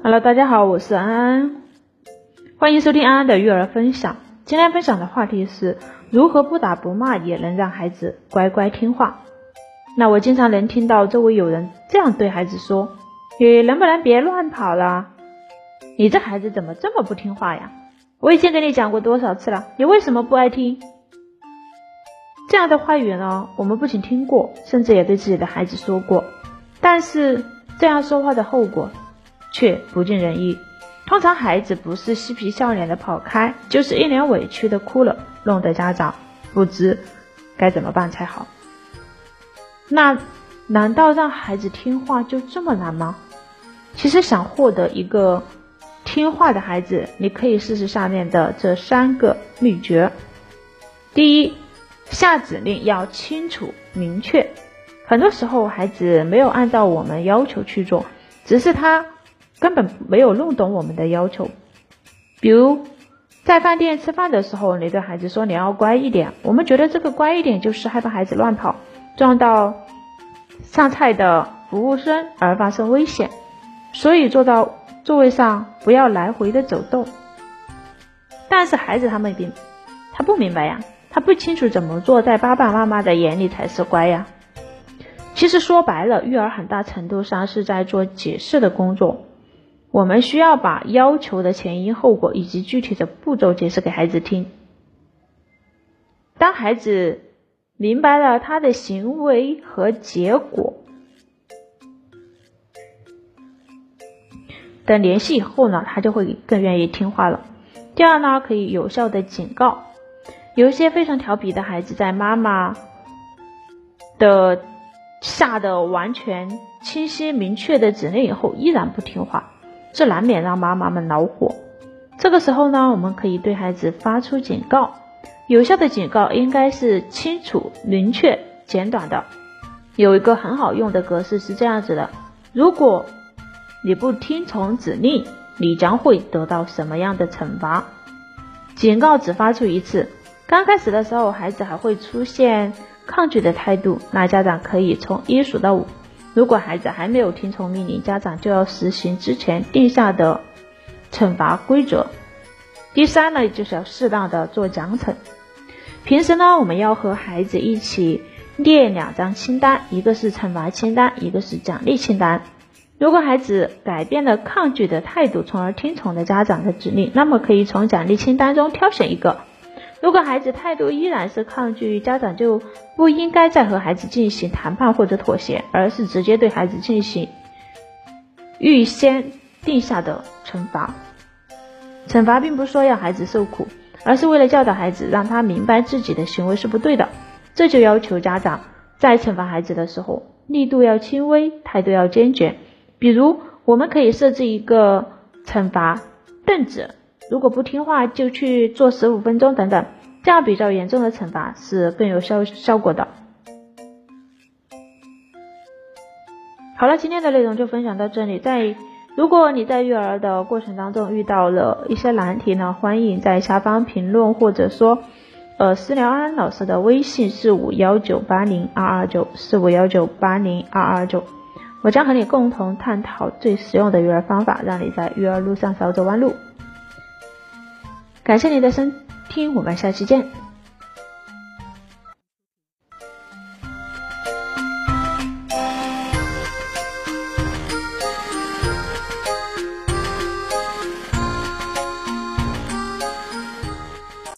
Hello，大家好，我是安安，欢迎收听安安的育儿分享。今天分享的话题是如何不打不骂也能让孩子乖乖听话。那我经常能听到周围有人这样对孩子说：“你能不能别乱跑了？你这孩子怎么这么不听话呀？我已经跟你讲过多少次了，你为什么不爱听？”这样的话语呢，我们不仅听过，甚至也对自己的孩子说过，但是这样说话的后果。却不尽人意。通常孩子不是嬉皮笑脸的跑开，就是一脸委屈的哭了，弄得家长不知该怎么办才好。那难道让孩子听话就这么难吗？其实想获得一个听话的孩子，你可以试试下面的这三个秘诀。第一，下指令要清楚明确。很多时候孩子没有按照我们要求去做，只是他。根本没有弄懂我们的要求，比如在饭店吃饭的时候，你对孩子说你要乖一点，我们觉得这个乖一点就是害怕孩子乱跑，撞到上菜的服务生而发生危险，所以坐到座位上不要来回的走动。但是孩子他们并他不明白呀，他不清楚怎么做，在爸爸妈妈的眼里才是乖呀。其实说白了，育儿很大程度上是在做解释的工作。我们需要把要求的前因后果以及具体的步骤解释给孩子听。当孩子明白了他的行为和结果的联系以后呢，他就会更愿意听话了。第二呢，可以有效的警告。有一些非常调皮的孩子，在妈妈的下的完全清晰明确的指令以后，依然不听话。这难免让妈妈们恼火。这个时候呢，我们可以对孩子发出警告。有效的警告应该是清楚、明确、简短的。有一个很好用的格式是这样子的：如果你不听从指令，你将会得到什么样的惩罚？警告只发出一次。刚开始的时候，孩子还会出现抗拒的态度，那家长可以从一数到五。如果孩子还没有听从命令，家长就要实行之前定下的惩罚规则。第三呢，就是要适当的做奖惩。平时呢，我们要和孩子一起列两张清单，一个是惩罚清单，一个是奖励清单。如果孩子改变了抗拒的态度，从而听从了家长的指令，那么可以从奖励清单中挑选一个。如果孩子态度依然是抗拒，家长就不应该再和孩子进行谈判或者妥协，而是直接对孩子进行预先定下的惩罚。惩罚并不是说要孩子受苦，而是为了教导孩子，让他明白自己的行为是不对的。这就要求家长在惩罚孩子的时候，力度要轻微，态度要坚决。比如，我们可以设置一个惩罚凳子。如果不听话，就去做十五分钟等等，这样比较严重的惩罚是更有效效果的。好了，今天的内容就分享到这里。在如果你在育儿的过程当中遇到了一些难题呢，欢迎在下方评论，或者说呃私聊安安老师的微信四五幺九八零二二九四五幺九八零二二九，我将和你共同探讨最实用的育儿方法，让你在育儿路上少走弯路。感谢你的收听，我们下期见。